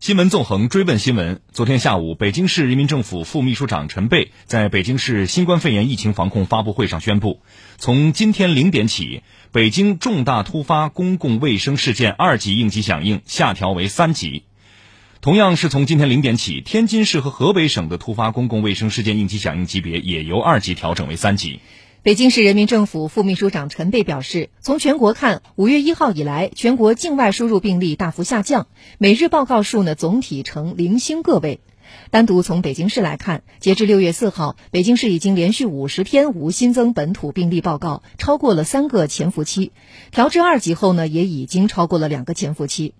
新闻纵横追问新闻。昨天下午，北京市人民政府副秘书长陈贝在北京市新冠肺炎疫情防控发布会上宣布，从今天零点起，北京重大突发公共卫生事件二级应急响应下调为三级。同样是从今天零点起，天津市和河北省的突发公共卫生事件应急响应级别也由二级调整为三级。北京市人民政府副秘书长陈贝表示，从全国看，五月一号以来，全国境外输入病例大幅下降，每日报告数呢总体呈零星个位。单独从北京市来看，截至六月四号，北京市已经连续五十天无新增本土病例报告，超过了三个潜伏期。调至二级后呢，也已经超过了两个潜伏期。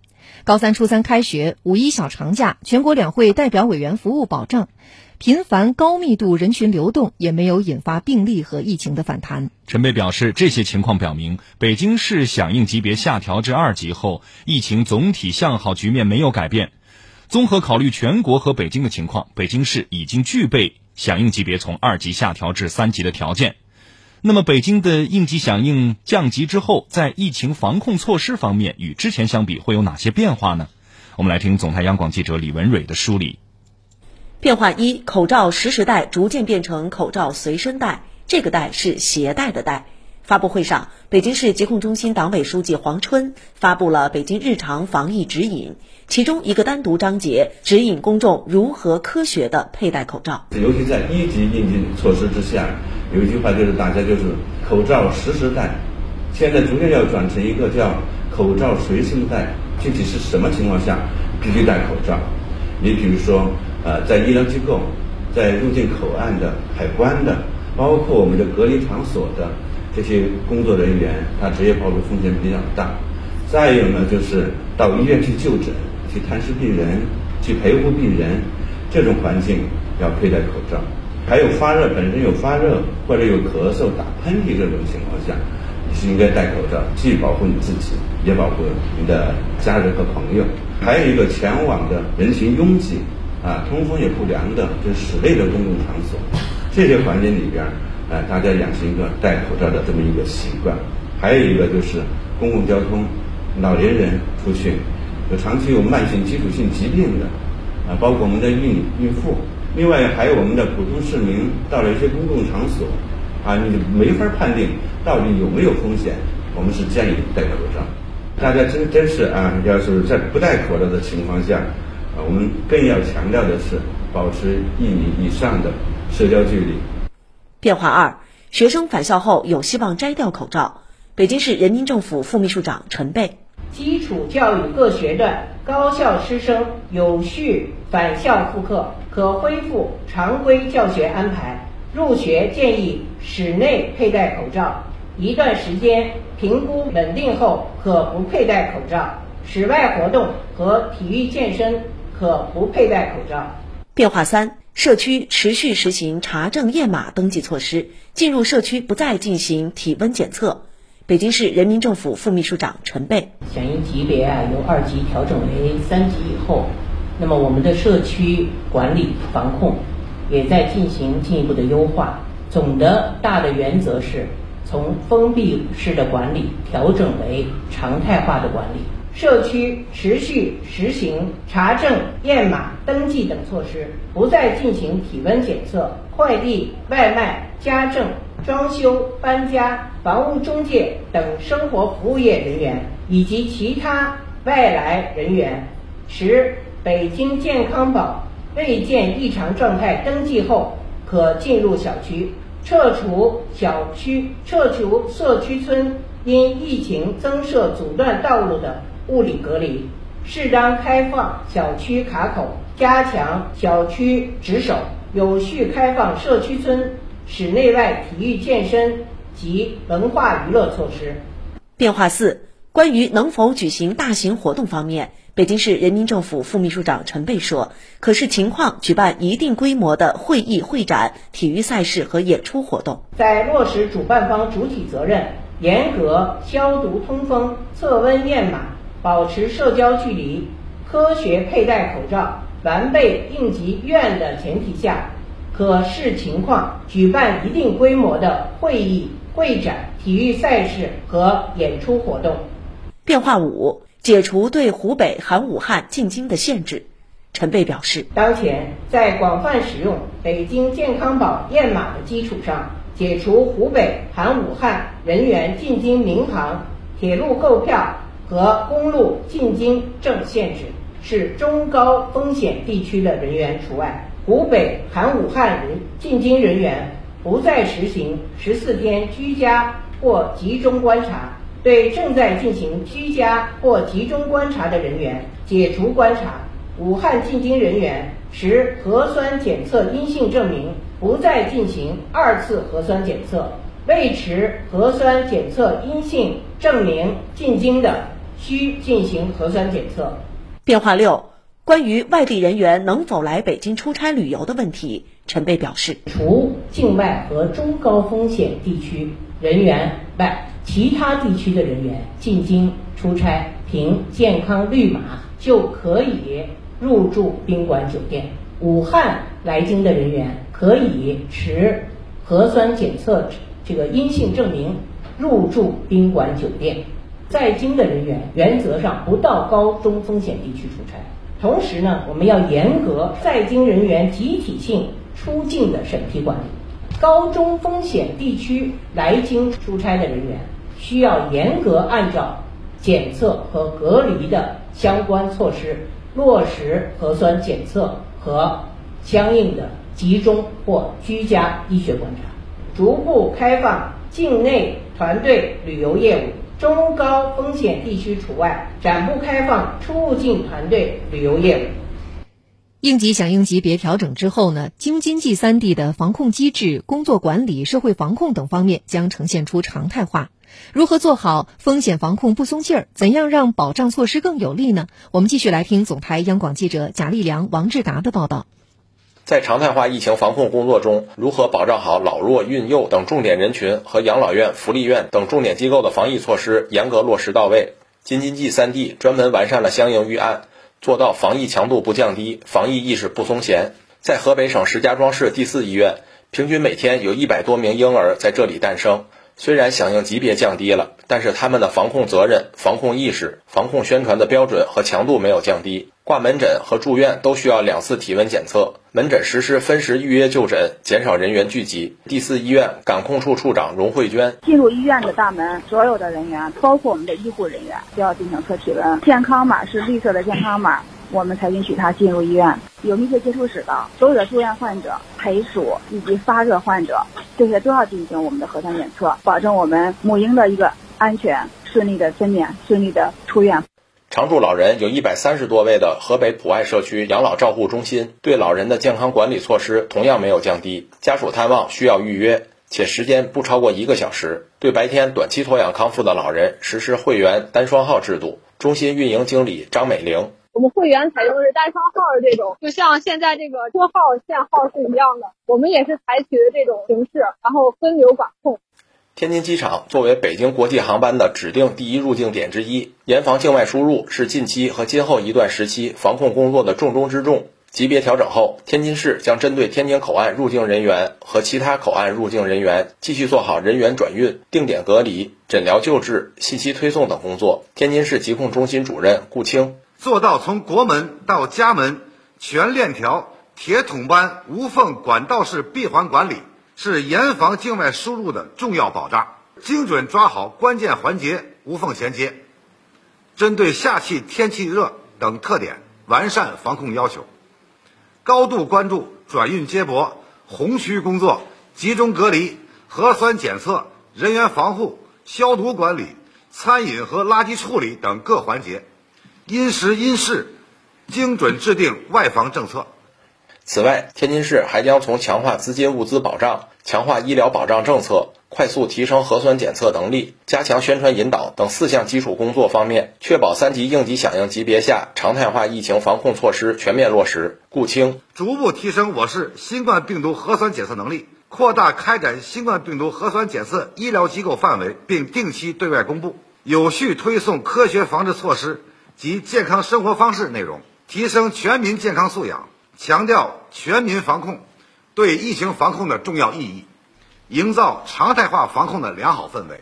高三、初三开学，五一小长假，全国两会代表委员服务保障。频繁高密度人群流动也没有引发病例和疫情的反弹。陈贝表示，这些情况表明，北京市响应级别下调至二级后，疫情总体向好局面没有改变。综合考虑全国和北京的情况，北京市已经具备响应级别从二级下调至三级的条件。那么，北京的应急响应降级之后，在疫情防控措施方面与之前相比会有哪些变化呢？我们来听总台央广记者李文蕊的梳理。变化一：口罩实时戴逐渐变成口罩随身戴，这个戴是携带的戴。发布会上，北京市疾控中心党委书记黄春发布了北京日常防疫指引，其中一个单独章节指引公众如何科学的佩戴口罩。尤其在一级应急措施之下，有一句话就是大家就是口罩实时戴，现在逐渐要转成一个叫口罩随身戴。具体是什么情况下必须戴口罩？你比如说。呃，在医疗机构、在入境口岸的海关的，包括我们的隔离场所的这些工作人员，他职业暴露风险比较大。再有呢，就是到医院去就诊、去探视病人、去陪护病人，这种环境要佩戴口罩。还有发热，本身有发热或者有咳嗽、打喷嚏这种情况下，你是应该戴口罩，既保护你自己，也保护你的家人和朋友。还有一个前往的人群拥挤。啊，通风也不良的，就室内的公共场所，这些环境里边，呃，大家养成一个戴口罩的这么一个习惯。还有一个就是公共交通，老年人出去，有长期有慢性基础性疾病的，啊，包括我们的孕孕妇，另外还有我们的普通市民到了一些公共场所，啊，你没法判定到底有没有风险，我们是建议戴口罩。大家真真是啊，要是在不戴口罩的情况下。啊，我们更要强调的是保持一米以上的社交距离。变化二：学生返校后有希望摘掉口罩。北京市人民政府副秘书长陈贝：基础教育各学段高校师生有序返校复课，可恢复常规教学安排。入学建议室内佩戴口罩，一段时间评估稳定后可不佩戴口罩。室外活动和体育健身。可不佩戴口罩。变化三：社区持续实行查证验码登记措施，进入社区不再进行体温检测。北京市人民政府副秘书长陈贝：响应级别啊由二级调整为三级以后，那么我们的社区管理防控也在进行进一步的优化。总的大的原则是从封闭式的管理调整为常态化的管理。社区持续实行查证、验码、登记等措施，不再进行体温检测。快递、外卖、家政、装修、搬家、房屋中介等生活服务业人员以及其他外来人员，持北京健康宝未见异常状态登记后，可进入小区。撤除小区、撤除社区村因疫情增设阻断道路的。物理隔离，适当开放小区卡口，加强小区值守，有序开放社区村室内外体育健身及文化娱乐措施。变化四：关于能否举行大型活动方面，北京市人民政府副秘书长陈贝说，可视情况举办一定规模的会议、会展、体育赛事和演出活动。在落实主办方主体责任，严格消毒通风、测温验码。保持社交距离，科学佩戴口罩，完备应急预案的前提下，可视情况举办一定规模的会议、会展、体育赛事和演出活动。变化五：解除对湖北含武汉进京的限制。陈贝表示，当前在广泛使用北京健康宝验码的基础上，解除湖北含武汉人员进京民航、铁路购票和公路进京证限制，是中高风险地区的人员除外。湖北含武汉人进京人员不再实行十四天居家或集中观察，对正在进行居家或集中观察的人员解除观察。武汉进京人员持核酸检测阴性证明，不再进行二次核酸检测。未持核酸检测阴性证明进京的，需进行核酸检测。变化六。关于外地人员能否来北京出差旅游的问题，陈贝表示，除境外和中高风险地区人员外，其他地区的人员进京出差，凭健康绿码就可以入住宾馆酒店。武汉来京的人员可以持核酸检测这个阴性证明入住宾馆酒店。在京的人员原则上不到高中风险地区出差。同时呢，我们要严格在京人员集体性出境的审批管理。高中风险地区来京出差的人员，需要严格按照检测和隔离的相关措施，落实核酸检测和相应的集中或居家医学观察，逐步开放境内团队旅游业务。中高风险地区除外，暂不开放出入境团队旅游业务。应急响应级别调整之后呢，京津冀三地的防控机制、工作管理、社会防控等方面将呈现出常态化。如何做好风险防控不松劲儿？怎样让保障措施更有力呢？我们继续来听总台央广记者贾立良、王志达的报道。在常态化疫情防控工作中，如何保障好老弱孕幼等重点人群和养老院、福利院等重点机构的防疫措施严格落实到位？京津冀三地专门完善了相应预案，做到防疫强度不降低，防疫意识不松懈。在河北省石家庄市第四医院，平均每天有一百多名婴儿在这里诞生。虽然响应级别降低了，但是他们的防控责任、防控意识、防控宣传的标准和强度没有降低。挂门诊和住院都需要两次体温检测，门诊实施分时预约就诊，减少人员聚集。第四医院感控处处长荣慧娟：进入医院的大门，所有的人员，包括我们的医护人员，都要进行测体温。健康码是绿色的健康码，我们才允许他进入医院。有密切接触史的所有的住院患者、陪属以及发热患者，这些都要进行我们的核酸检测，保证我们母婴的一个安全、顺利的分娩、顺利的出院。常住老人有一百三十多位的河北普爱社区养老照护中心，对老人的健康管理措施同样没有降低。家属探望需要预约，且时间不超过一个小时。对白天短期托养康复的老人实施会员单双号制度。中心运营经理张美玲：我们会员采用的是单双号的这种，就像现在这个拨号限号是一样的，我们也是采取的这种形式，然后分流管控。天津机场作为北京国际航班的指定第一入境点之一，严防境外输入是近期和今后一段时期防控工作的重中之重。级别调整后，天津市将针对天津口岸入境人员和其他口岸入境人员，继续做好人员转运、定点隔离、诊疗救治、信息推送等工作。天津市疾控中心主任顾清做到从国门到家门全链条、铁桶般无缝管道式闭环管理。是严防境外输入的重要保障，精准抓好关键环节，无缝衔接。针对夏季天气热等特点，完善防控要求，高度关注转运接驳、红区工作、集中隔离、核酸检测、人员防护、消毒管理、餐饮和垃圾处理等各环节，因时因势，精准制定外防政策。此外，天津市还将从强化资金物资保障、强化医疗保障政策、快速提升核酸检测能力、加强宣传引导等四项基础工作方面，确保三级应急响应级别下常态化疫情防控措施全面落实。顾清逐步提升我市新冠病毒核酸检测能力，扩大开展新冠病毒核酸检测医疗机构范围，并定期对外公布，有序推送科学防治措施及健康生活方式内容，提升全民健康素养。强调全民防控对疫情防控的重要意义，营造常态化防控的良好氛围。